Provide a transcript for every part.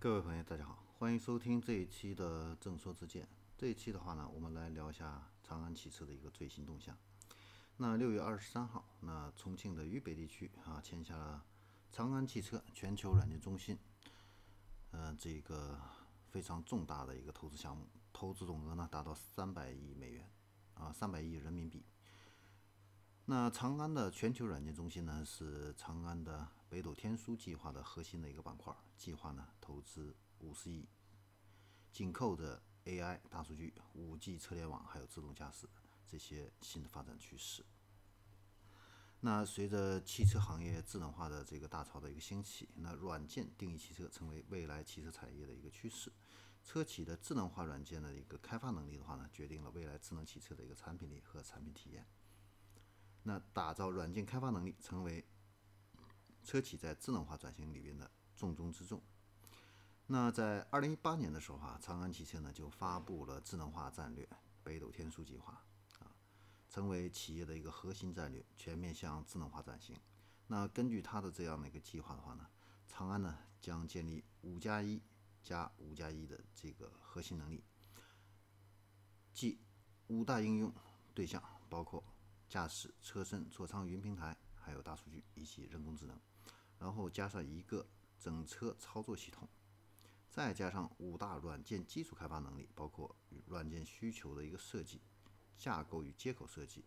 各位朋友，大家好，欢迎收听这一期的正说之见。这一期的话呢，我们来聊一下长安汽车的一个最新动向。那六月二十三号，那重庆的渝北地区啊签下了长安汽车全球软件中心，呃，这个非常重大的一个投资项目，投资总额呢达到三百亿美元，啊，三百亿人民币。那长安的全球软件中心呢，是长安的北斗天枢计划的核心的一个板块。计划呢投资五十亿，紧扣着 AI、大数据、五 G 车联网还有自动驾驶这些新的发展趋势。那随着汽车行业智能化的这个大潮的一个兴起，那软件定义汽车成为未来汽车产业的一个趋势。车企的智能化软件的一个开发能力的话呢，决定了未来智能汽车的一个产品力和产品体验。那打造软件开发能力，成为车企在智能化转型里边的重中之重。那在二零一八年的时候啊，长安汽车呢就发布了智能化战略“北斗天枢计划”，啊，成为企业的一个核心战略，全面向智能化转型。那根据它的这样的一个计划的话呢，长安呢将建立五加一加五加一的这个核心能力，即五大应用对象包括。驾驶、车身、座舱、云平台，还有大数据以及人工智能，然后加上一个整车操作系统，再加上五大软件基础开发能力，包括软件需求的一个设计、架构与接口设计、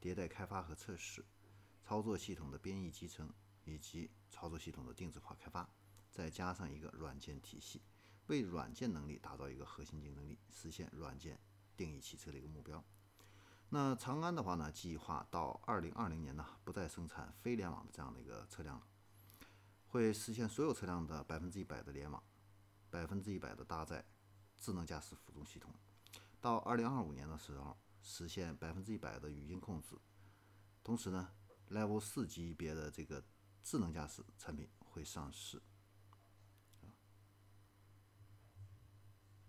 迭代开发和测试、操作系统的编译集成以及操作系统的定制化开发，再加上一个软件体系，为软件能力打造一个核心竞争力，实现软件定义汽车的一个目标。那长安的话呢，计划到二零二零年呢，不再生产非联网的这样的一个车辆了，会实现所有车辆的百分之一百的联网，百分之一百的搭载智能驾驶辅助系统。到二零二五年的时候，实现百分之一百的语音控制。同时呢，Level 四级别的这个智能驾驶产品会上市。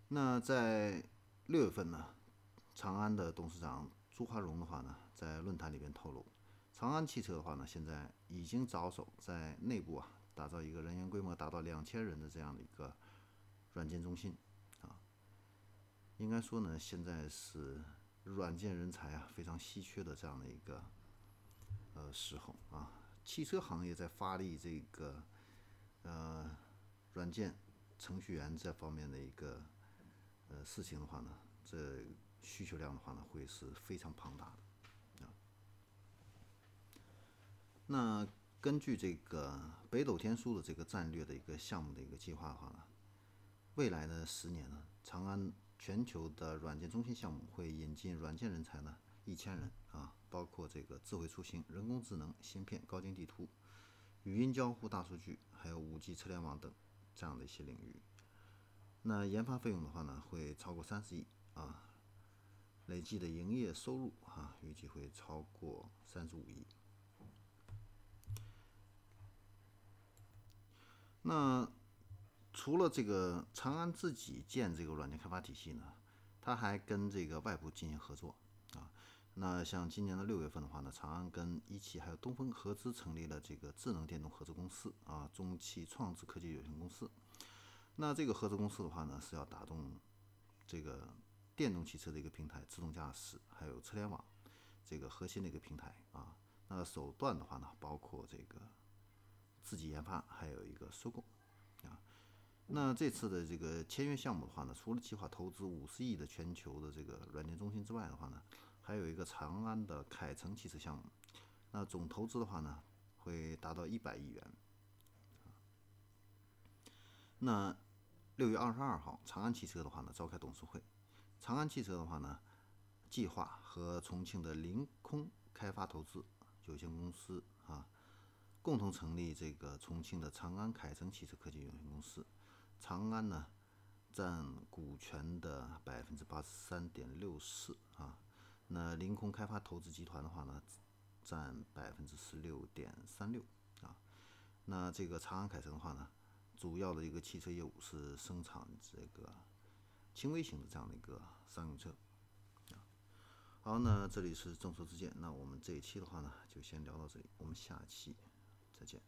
那在六月份呢，长安的董事长。朱华荣的话呢，在论坛里边透露，长安汽车的话呢，现在已经着手在内部啊打造一个人员规模达到两千人的这样的一个软件中心啊。应该说呢，现在是软件人才啊非常稀缺的这样的一个呃时候啊。汽车行业在发力这个呃软件程序员这方面的一个呃事情的话呢，这。需求量的话呢，会是非常庞大的啊。那根据这个北斗天枢的这个战略的一个项目的一个计划的话呢，未来的十年呢，长安全球的软件中心项目会引进软件人才呢一千人啊，包括这个智慧出行、人工智能、芯片、高精地图、语音交互、大数据，还有五 G 车联网等这样的一些领域。那研发费用的话呢，会超过三十亿啊。累计的营业收入啊，预计会超过三十五亿。那除了这个长安自己建这个软件开发体系呢，它还跟这个外部进行合作啊。那像今年的六月份的话呢，长安跟一汽还有东风合资成立了这个智能电动合资公司啊，中汽创智科技有限公司。那这个合资公司的话呢，是要打动这个。电动汽车的一个平台，自动驾驶还有车联网这个核心的一个平台啊，那手段的话呢，包括这个自己研发，还有一个收购啊。那这次的这个签约项目的话呢，除了计划投资五十亿的全球的这个软件中心之外的话呢，还有一个长安的凯程汽车项目，那总投资的话呢，会达到一百亿元。那六月二十二号，长安汽车的话呢，召开董事会。长安汽车的话呢，计划和重庆的凌空开发投资有限公司啊，共同成立这个重庆的长安凯程汽车科技有限公司。长安呢占股权的百分之八十三点六四啊，那凌空开发投资集团的话呢，占百分之十六点三六啊。那这个长安凯程的话呢，主要的一个汽车业务是生产这个。轻微型的这样的一个商用车，啊，好，那这里是众说之见，那我们这一期的话呢，就先聊到这里，我们下期再见。